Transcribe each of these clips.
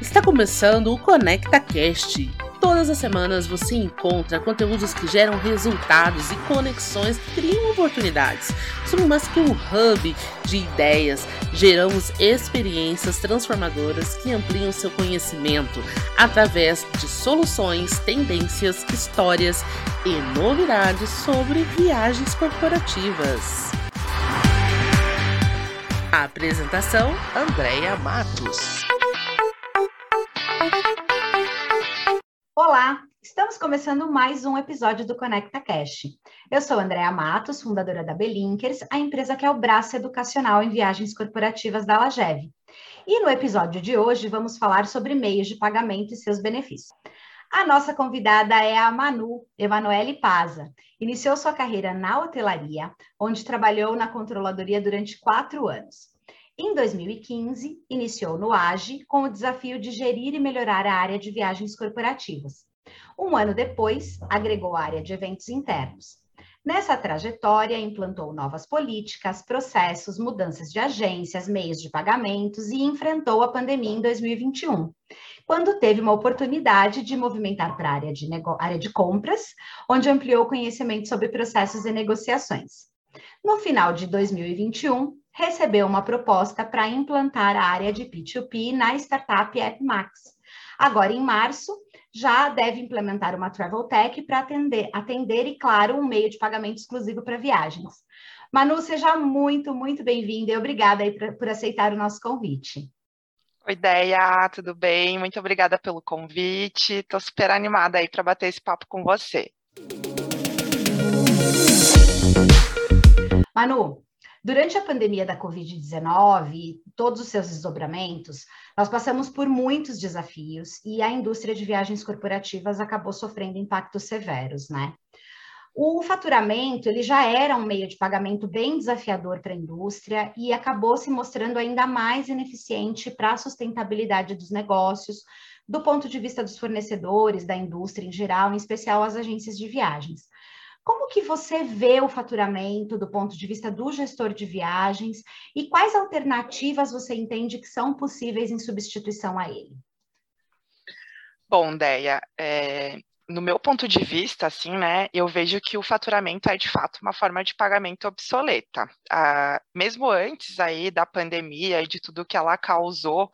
Está começando o Conecta Cast. Todas as semanas você encontra conteúdos que geram resultados e conexões que criam oportunidades. Somos mais que um hub de ideias, geramos experiências transformadoras que ampliam seu conhecimento através de soluções, tendências, histórias e novidades sobre viagens corporativas. A apresentação: Andréia Matos. Olá, estamos começando mais um episódio do Conecta Cash. Eu sou Andréa Matos, fundadora da Belinkers, a empresa que é o braço educacional em viagens corporativas da Lagev. E no episódio de hoje vamos falar sobre meios de pagamento e seus benefícios. A nossa convidada é a Manu Emanuele Paza. Iniciou sua carreira na hotelaria, onde trabalhou na controladoria durante quatro anos. Em 2015, iniciou no AGE com o desafio de gerir e melhorar a área de viagens corporativas. Um ano depois, agregou a área de eventos internos. Nessa trajetória, implantou novas políticas, processos, mudanças de agências, meios de pagamentos e enfrentou a pandemia em 2021, quando teve uma oportunidade de movimentar para a área de, área de compras, onde ampliou conhecimento sobre processos e negociações. No final de 2021, recebeu uma proposta para implantar a área de P2P na startup AppMax. Agora, em março, já deve implementar uma Travel Tech para atender, atender e, claro, um meio de pagamento exclusivo para viagens. Manu, seja muito, muito bem-vinda e obrigada por aceitar o nosso convite. Oi, Ideia, tudo bem? Muito obrigada pelo convite. Estou super animada aí para bater esse papo com você. Manu, Durante a pandemia da Covid-19 e todos os seus desdobramentos, nós passamos por muitos desafios e a indústria de viagens corporativas acabou sofrendo impactos severos, né? O faturamento ele já era um meio de pagamento bem desafiador para a indústria e acabou se mostrando ainda mais ineficiente para a sustentabilidade dos negócios, do ponto de vista dos fornecedores, da indústria em geral, em especial as agências de viagens. Como que você vê o faturamento do ponto de vista do gestor de viagens e quais alternativas você entende que são possíveis em substituição a ele? Bom, Deia, é, no meu ponto de vista, assim, né, eu vejo que o faturamento é de fato uma forma de pagamento obsoleta. Ah, mesmo antes aí da pandemia e de tudo que ela causou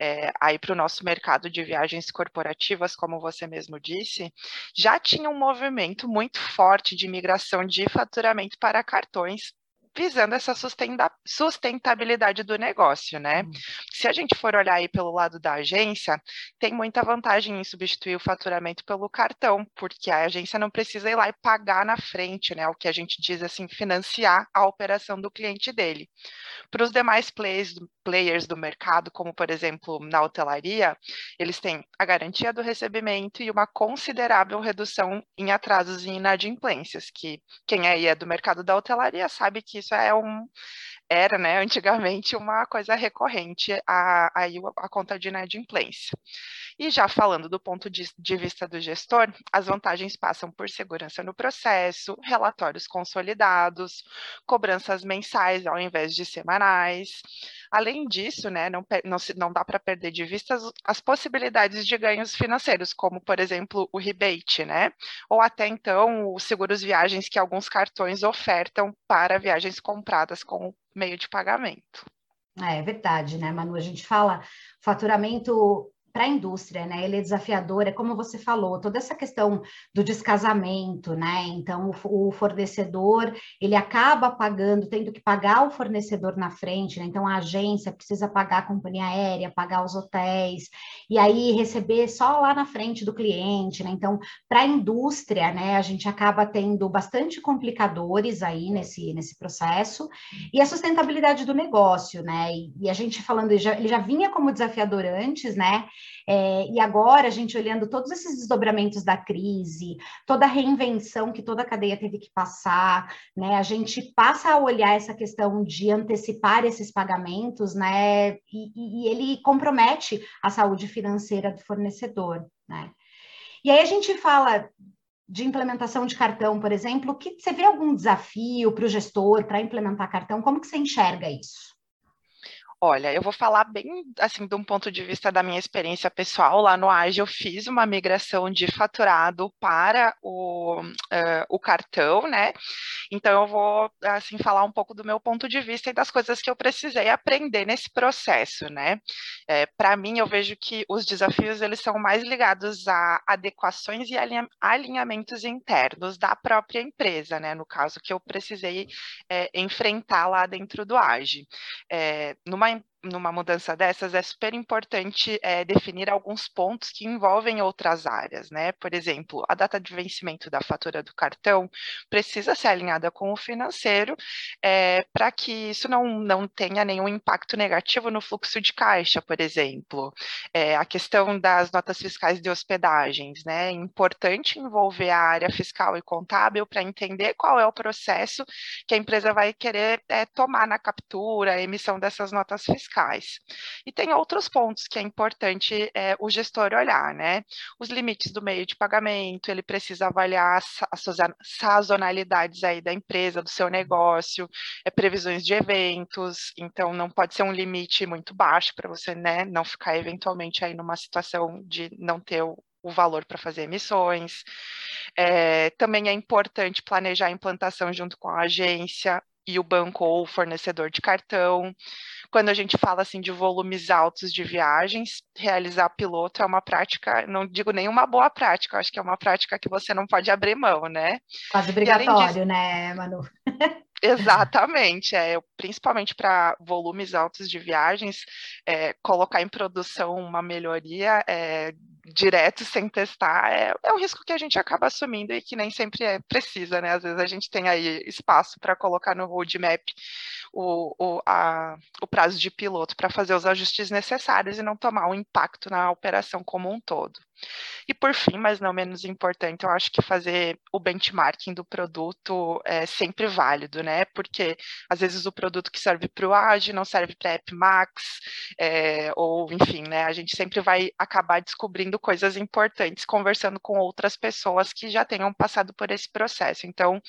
é, aí para o nosso mercado de viagens corporativas, como você mesmo disse, já tinha um movimento muito forte de migração de faturamento para cartões visando essa sustentabilidade do negócio, né? Uhum. Se a gente for olhar aí pelo lado da agência, tem muita vantagem em substituir o faturamento pelo cartão, porque a agência não precisa ir lá e pagar na frente, né? O que a gente diz assim, financiar a operação do cliente dele. Para os demais players, players do mercado, como por exemplo na hotelaria, eles têm a garantia do recebimento e uma considerável redução em atrasos e inadimplências, que quem aí é do mercado da hotelaria sabe que isso é um era, né, antigamente uma coisa recorrente a, a, a conta de inadimplência. E já falando do ponto de, de, vista do gestor, as vantagens passam por segurança no processo, relatórios consolidados, cobranças mensais ao invés de semanais. Além disso, né, não, não, não dá para perder de vista as, as, possibilidades de ganhos financeiros, como, por exemplo, o rebate, né? Ou até então os seguros viagens que alguns cartões ofertam para viagens compradas com meio de pagamento. É verdade, né, Manu? A gente fala faturamento para a indústria, né? Ele é desafiador, é como você falou, toda essa questão do descasamento, né? Então, o, fornecedor, ele acaba pagando, tendo que pagar o fornecedor na frente, né? Então, a agência precisa pagar a companhia aérea, pagar os hotéis, e aí receber só lá na frente do cliente, né? Então, para a indústria, né, a gente acaba tendo bastante complicadores aí nesse, nesse processo, e a sustentabilidade do negócio, né? E, e a gente falando, ele já, ele já vinha como desafiador antes, né? É, e agora, a gente olhando todos esses desdobramentos da crise, toda a reinvenção que toda a cadeia teve que passar, né? A gente passa a olhar essa questão de antecipar esses pagamentos, né? E, e ele compromete a saúde financeira do fornecedor, né? E aí a gente fala de implementação de cartão, por exemplo, que você vê algum desafio para o gestor para implementar cartão? Como que você enxerga isso? Olha, eu vou falar bem assim de um ponto de vista da minha experiência pessoal. Lá no Age eu fiz uma migração de faturado para o, uh, o cartão, né? Então eu vou assim falar um pouco do meu ponto de vista e das coisas que eu precisei aprender nesse processo, né? É, para mim eu vejo que os desafios eles são mais ligados a adequações e alinhamentos internos da própria empresa, né? No caso que eu precisei é, enfrentar lá dentro do Age. É, numa time. Numa mudança dessas, é super importante é, definir alguns pontos que envolvem outras áreas, né? Por exemplo, a data de vencimento da fatura do cartão precisa ser alinhada com o financeiro é, para que isso não, não tenha nenhum impacto negativo no fluxo de caixa, por exemplo. É, a questão das notas fiscais de hospedagens, né? É importante envolver a área fiscal e contábil para entender qual é o processo que a empresa vai querer tomar na captura, emissão dessas notas fiscais fiscais. E tem outros pontos que é importante é, o gestor olhar, né? Os limites do meio de pagamento, ele precisa avaliar as sazonalidades aí da empresa, do seu negócio, é, previsões de eventos, então não pode ser um limite muito baixo para você, né, não ficar eventualmente aí numa situação de não ter o, o valor para fazer emissões. É, também é importante planejar a implantação junto com a agência e o banco ou fornecedor de cartão. Quando a gente fala assim de volumes altos de viagens, realizar piloto é uma prática, não digo nem uma boa prática, acho que é uma prática que você não pode abrir mão, né? Quase obrigatório, disso, né, Manu? Exatamente, é, principalmente para volumes altos de viagens, é, colocar em produção uma melhoria é, direto sem testar é, é um risco que a gente acaba assumindo e que nem sempre é precisa, né? Às vezes a gente tem aí espaço para colocar no roadmap o, o, a, o prazo de piloto para fazer os ajustes necessários e não tomar um impacto na operação como um todo. E por fim, mas não menos importante, eu acho que fazer o benchmarking do produto é sempre válido, né? Porque às vezes o produto que serve para o AGE não serve para a App Max, é, ou enfim, né? A gente sempre vai acabar descobrindo coisas importantes conversando com outras pessoas que já tenham passado por esse processo. Então,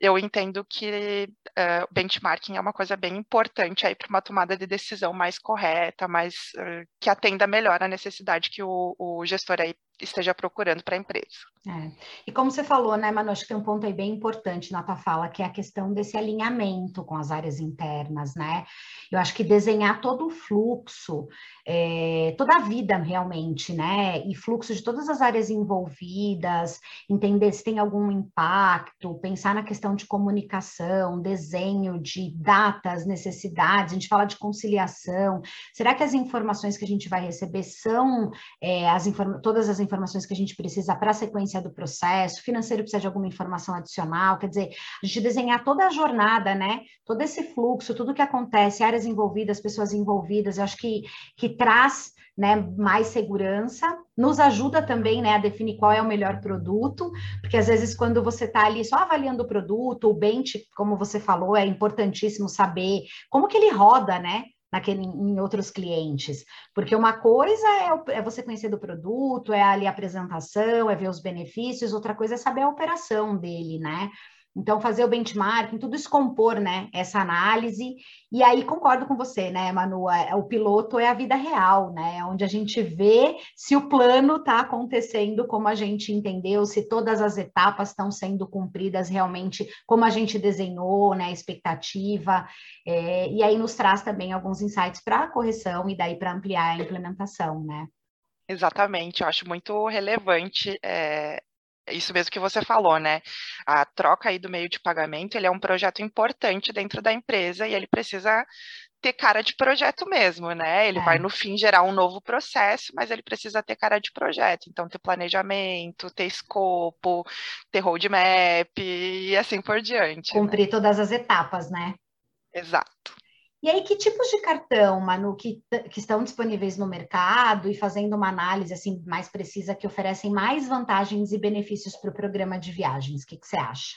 eu entendo que uh, benchmarking é uma coisa bem importante aí para uma tomada de decisão mais correta, mais uh, que atenda melhor a necessidade que o, o gestor esteja procurando para a empresa. É. E como você falou, né, Manu, acho que tem um ponto aí bem importante na tua fala, que é a questão desse alinhamento com as áreas internas, né? Eu acho que desenhar todo o fluxo, é, toda a vida realmente, né? E fluxo de todas as áreas envolvidas, entender se tem algum impacto, pensar na questão de comunicação, desenho de datas, necessidades, a gente fala de conciliação. Será que as informações que a gente vai receber são é, as todas as informações que a gente precisa para a sequência do processo, financeiro precisa de alguma informação adicional, quer dizer, a gente desenhar toda a jornada, né? Todo esse fluxo, tudo que acontece, áreas envolvidas, pessoas envolvidas, eu acho que, que traz né, mais segurança, nos ajuda também né, a definir qual é o melhor produto, porque às vezes quando você está ali só avaliando o produto, o bench, como você falou, é importantíssimo saber como que ele roda, né? Naquele, em outros clientes. Porque uma coisa é, é, você conhecer do produto, é ali a apresentação, é ver os benefícios, outra coisa é saber a operação dele, né? Então, fazer o benchmarking, tudo isso compor, né, essa análise. E aí, concordo com você, né, Manu? É, o piloto é a vida real, né? Onde a gente vê se o plano está acontecendo como a gente entendeu, se todas as etapas estão sendo cumpridas realmente como a gente desenhou, né, a expectativa. É, e aí nos traz também alguns insights para correção e daí para ampliar a implementação, né? Exatamente, eu acho muito relevante é, isso mesmo que você falou, né? A troca aí do meio de pagamento, ele é um projeto importante dentro da empresa e ele precisa ter cara de projeto mesmo, né? Ele é. vai no fim gerar um novo processo, mas ele precisa ter cara de projeto. Então, ter planejamento, ter escopo, ter roadmap e assim por diante. Né? Cumprir né? todas as etapas, né? Exato. E aí, que tipos de cartão, Manu, que, que estão disponíveis no mercado e fazendo uma análise assim mais precisa que oferecem mais vantagens e benefícios para o programa de viagens? O que, que você acha?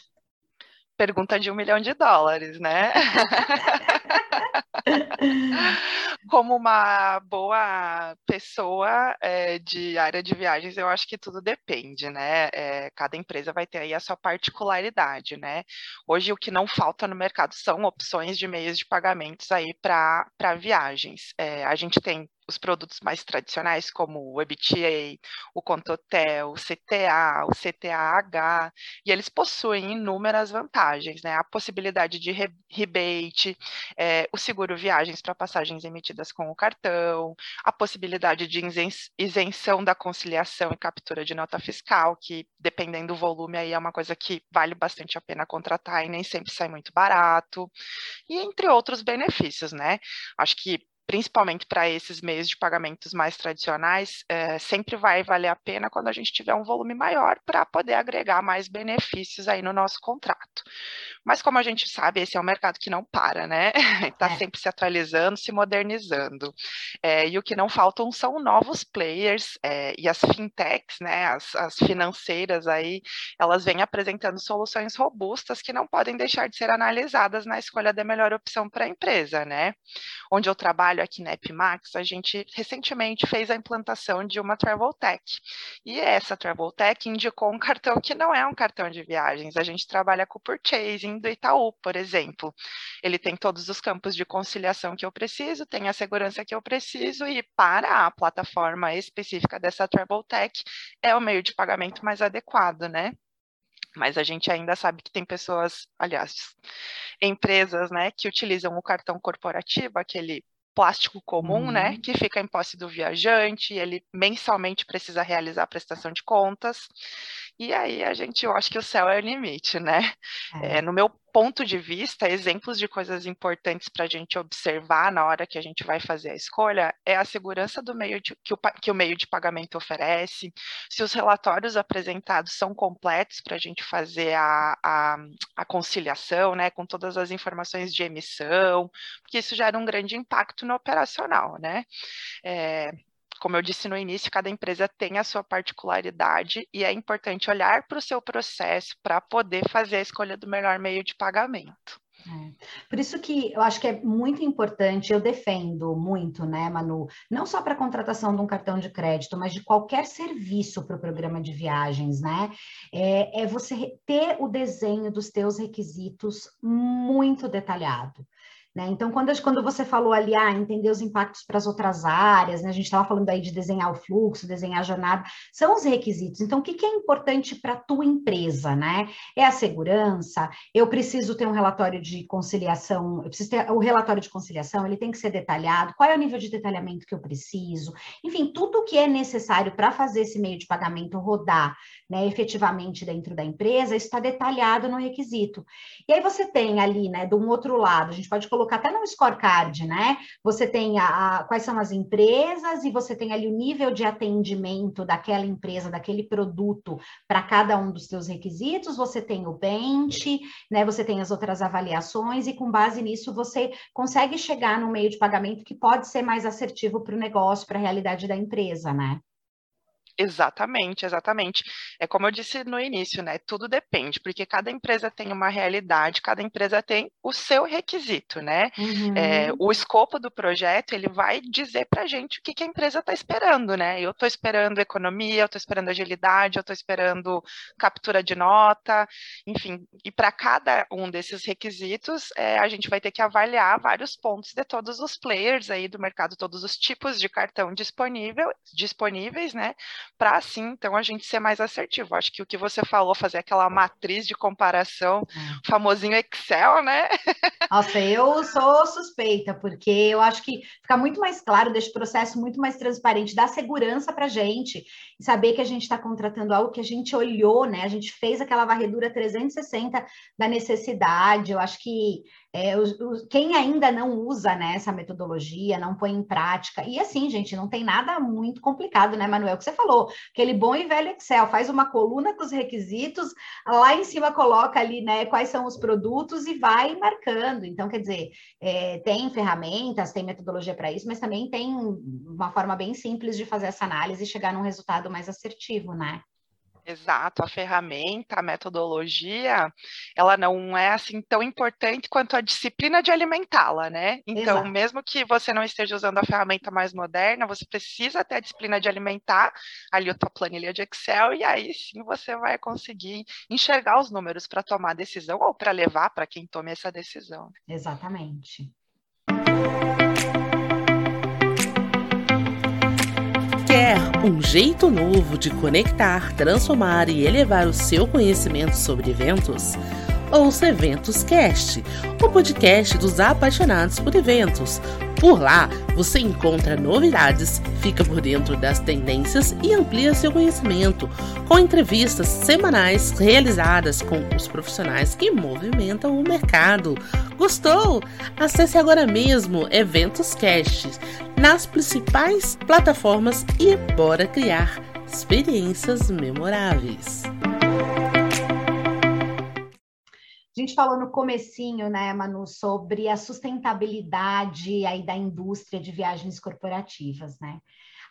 Pergunta de um milhão de dólares, né? como uma boa pessoa é, de área de viagens, eu acho que tudo depende, né? É, cada empresa vai ter aí a sua particularidade, né? Hoje o que não falta no mercado são opções de meios de pagamentos aí para viagens. É, a gente tem os produtos mais tradicionais, como o EBTA, o Contotel, o CTA, o CTAH, e eles possuem inúmeras vantagens, né? A possibilidade de rebate, é, o seguro viagens para passagens emitidas com o cartão, a possibilidade de isenção da conciliação e captura de nota fiscal, que dependendo do volume aí é uma coisa que vale bastante a pena contratar e nem sempre sai muito barato, e entre outros benefícios, né? Acho que principalmente para esses meios de pagamentos mais tradicionais, é, sempre vai valer a pena quando a gente tiver um volume maior para poder agregar mais benefícios aí no nosso contrato. Mas como a gente sabe, esse é um mercado que não para, né? Está é. sempre se atualizando, se modernizando. É, e o que não faltam são novos players é, e as fintechs, né? As, as financeiras aí, elas vêm apresentando soluções robustas que não podem deixar de ser analisadas na escolha da melhor opção para a empresa, né? Onde eu trabalho trabalho aqui na Epimax, a gente recentemente fez a implantação de uma Travel Tech. E essa Travel Tech indicou um cartão que não é um cartão de viagens. A gente trabalha com o purchasing do Itaú, por exemplo. Ele tem todos os campos de conciliação que eu preciso, tem a segurança que eu preciso, e para a plataforma específica dessa Travel Tech, é o meio de pagamento mais adequado, né? Mas a gente ainda sabe que tem pessoas, aliás, empresas, né, que utilizam o cartão corporativo, aquele plástico comum, né, uhum. né, que fica em posse do viajante, ele mensalmente precisa realizar a prestação de contas, e aí a gente, eu acho que o céu é o limite, né? É. É, no meu ponto de vista, exemplos de coisas importantes para a gente observar na hora que a gente vai fazer a escolha é a segurança do meio de, que, o, que o meio de pagamento oferece, se os relatórios apresentados são completos para a gente fazer a, a, a, conciliação, né, com todas as informações de emissão, porque isso gera um grande impacto no operacional, né? É, como eu disse no início, cada empresa tem a sua particularidade e é importante olhar para o seu processo para poder fazer a escolha do melhor meio de pagamento. É. Por isso que eu acho que é muito importante, eu defendo muito, né, Manu, não só para a contratação de um cartão de crédito, mas de qualquer serviço para o programa de viagens, né? É, é você ter o desenho dos teus requisitos muito detalhado. Né? Então, quando, quando você falou ali, ah, entender os impactos para as outras áreas, né? a gente estava falando aí de desenhar o fluxo, desenhar a jornada, são os requisitos. Então, o que, que é importante para a tua empresa? Né? É a segurança, eu preciso ter um relatório de conciliação, eu preciso ter o relatório de conciliação, ele tem que ser detalhado, qual é o nível de detalhamento que eu preciso, enfim, tudo o que é necessário para fazer esse meio de pagamento rodar né, efetivamente dentro da empresa, está detalhado no requisito. E aí você tem ali, né, de um outro lado, a gente pode colocar até no scorecard, né? Você tem a, a, quais são as empresas e você tem ali o nível de atendimento daquela empresa, daquele produto para cada um dos seus requisitos, você tem o bench, né? Você tem as outras avaliações e com base nisso você consegue chegar no meio de pagamento que pode ser mais assertivo para o negócio, para a realidade da empresa, né? Exatamente, exatamente. É como eu disse no início, né? Tudo depende, porque cada empresa tem uma realidade, cada empresa tem o seu requisito, né? Uhum. É, o escopo do projeto ele vai dizer para a gente o que, que a empresa está esperando, né? Eu estou esperando economia, eu estou esperando agilidade, eu estou esperando captura de nota, enfim. E para cada um desses requisitos, é, a gente vai ter que avaliar vários pontos de todos os players aí do mercado, todos os tipos de cartão disponível, disponíveis, né? Para assim, então, a gente ser mais assertivo. Acho que o que você falou, fazer aquela matriz de comparação, é. famosinho Excel, né? Nossa, eu sou suspeita, porque eu acho que fica muito mais claro, deixa o processo muito mais transparente, dá segurança para a gente, saber que a gente está contratando algo que a gente olhou, né? A gente fez aquela varredura 360 da necessidade. Eu acho que é, os, os, quem ainda não usa né, essa metodologia, não põe em prática, e assim, gente, não tem nada muito complicado, né, Manuel? Que você falou, aquele bom e velho Excel, faz uma coluna com os requisitos, lá em cima coloca ali, né, quais são os produtos e vai marcando. Então, quer dizer, é, tem ferramentas, tem metodologia para isso, mas também tem uma forma bem simples de fazer essa análise e chegar num resultado mais assertivo, né? Exato, a ferramenta, a metodologia, ela não é assim tão importante quanto a disciplina de alimentá-la, né? Então, Exato. mesmo que você não esteja usando a ferramenta mais moderna, você precisa ter a disciplina de alimentar ali a tua planilha de Excel e aí sim você vai conseguir enxergar os números para tomar decisão ou para levar para quem tome essa decisão. Exatamente. Um jeito novo de conectar, transformar e elevar o seu conhecimento sobre eventos? Ouça Eventos Cast, o podcast dos apaixonados por eventos. Por lá, você encontra novidades, fica por dentro das tendências e amplia seu conhecimento, com entrevistas semanais realizadas com os profissionais que movimentam o mercado. Gostou? Acesse agora mesmo Eventos Cast nas principais plataformas e bora criar experiências memoráveis. A gente falou no comecinho, né, Manu, sobre a sustentabilidade aí da indústria de viagens corporativas, né?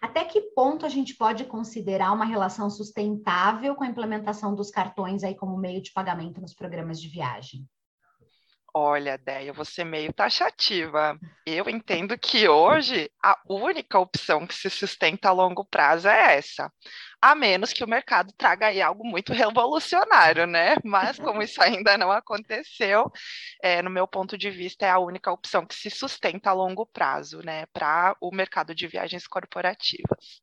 Até que ponto a gente pode considerar uma relação sustentável com a implementação dos cartões aí como meio de pagamento nos programas de viagem? Olha, Déia, você meio taxativa. Eu entendo que hoje a única opção que se sustenta a longo prazo é essa. A menos que o mercado traga aí algo muito revolucionário, né? Mas como isso ainda não aconteceu, é, no meu ponto de vista, é a única opção que se sustenta a longo prazo, né? Para o mercado de viagens corporativas.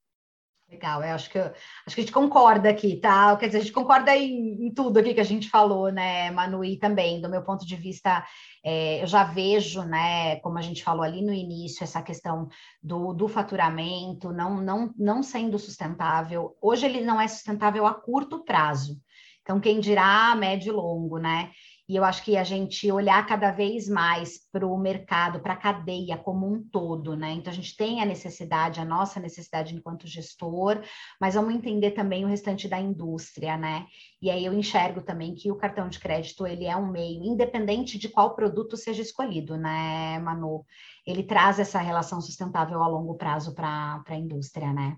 Legal, eu acho que, acho que a gente concorda aqui, tá? Quer dizer, a gente concorda em, em tudo aqui que a gente falou, né, Manu? E também, do meu ponto de vista, é, eu já vejo, né, como a gente falou ali no início, essa questão do, do faturamento não, não, não sendo sustentável. Hoje ele não é sustentável a curto prazo. Então, quem dirá médio e longo, né? E eu acho que a gente olhar cada vez mais para o mercado, para a cadeia como um todo, né? Então a gente tem a necessidade, a nossa necessidade enquanto gestor, mas vamos entender também o restante da indústria, né? E aí eu enxergo também que o cartão de crédito ele é um meio, independente de qual produto seja escolhido, né, Manu? Ele traz essa relação sustentável a longo prazo para a indústria, né?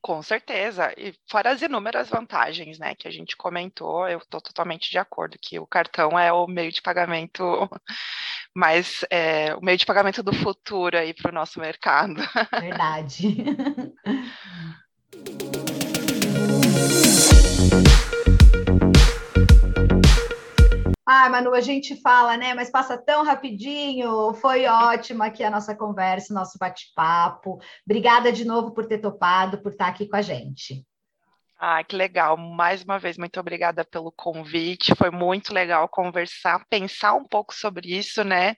Com certeza, e fora as inúmeras vantagens, né, que a gente comentou, eu estou totalmente de acordo que o cartão é o meio de pagamento mais, é, o meio de pagamento do futuro aí para o nosso mercado. Verdade. Ah, Manu, a gente fala, né? Mas passa tão rapidinho. Foi ótima aqui a nossa conversa, nosso bate-papo. Obrigada de novo por ter topado, por estar aqui com a gente. Ah, que legal. Mais uma vez, muito obrigada pelo convite. Foi muito legal conversar, pensar um pouco sobre isso, né?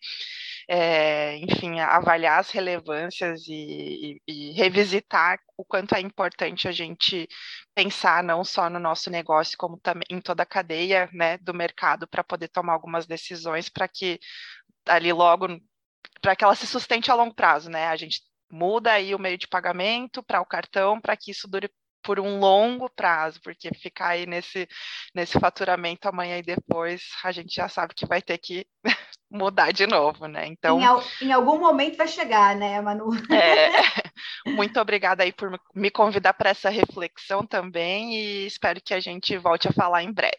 É, enfim, avaliar as relevâncias e, e, e, revisitar o quanto é importante a gente pensar não só no nosso negócio, como também em toda a cadeia né, do mercado para poder tomar algumas decisões para que ali logo para que ela se sustente a longo prazo, né? A gente muda aí o meio de pagamento para o cartão para que isso dure por um longo prazo, porque ficar aí nesse, nesse faturamento amanhã e depois, a gente já sabe que vai ter que mudar de novo, né? Então, em, em algum momento vai chegar, né, Manu? É, muito obrigada aí por me convidar para essa reflexão também e espero que a gente volte a falar em breve.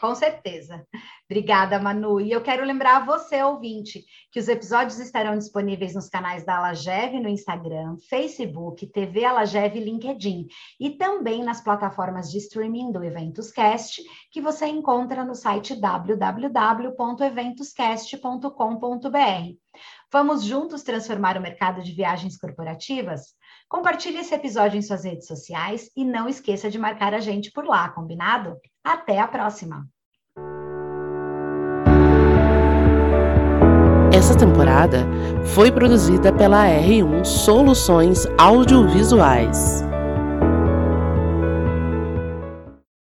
Com certeza. Obrigada, Manu. E eu quero lembrar a você, ouvinte, que os episódios estarão disponíveis nos canais da Alagev no Instagram, Facebook, TV Alagev e LinkedIn, e também nas plataformas de streaming do Eventuscast, que você encontra no site www.eventuscast.com.br. Vamos juntos transformar o mercado de viagens corporativas? Compartilhe esse episódio em suas redes sociais e não esqueça de marcar a gente por lá, combinado? Até a próxima! Essa temporada foi produzida pela R1 Soluções Audiovisuais.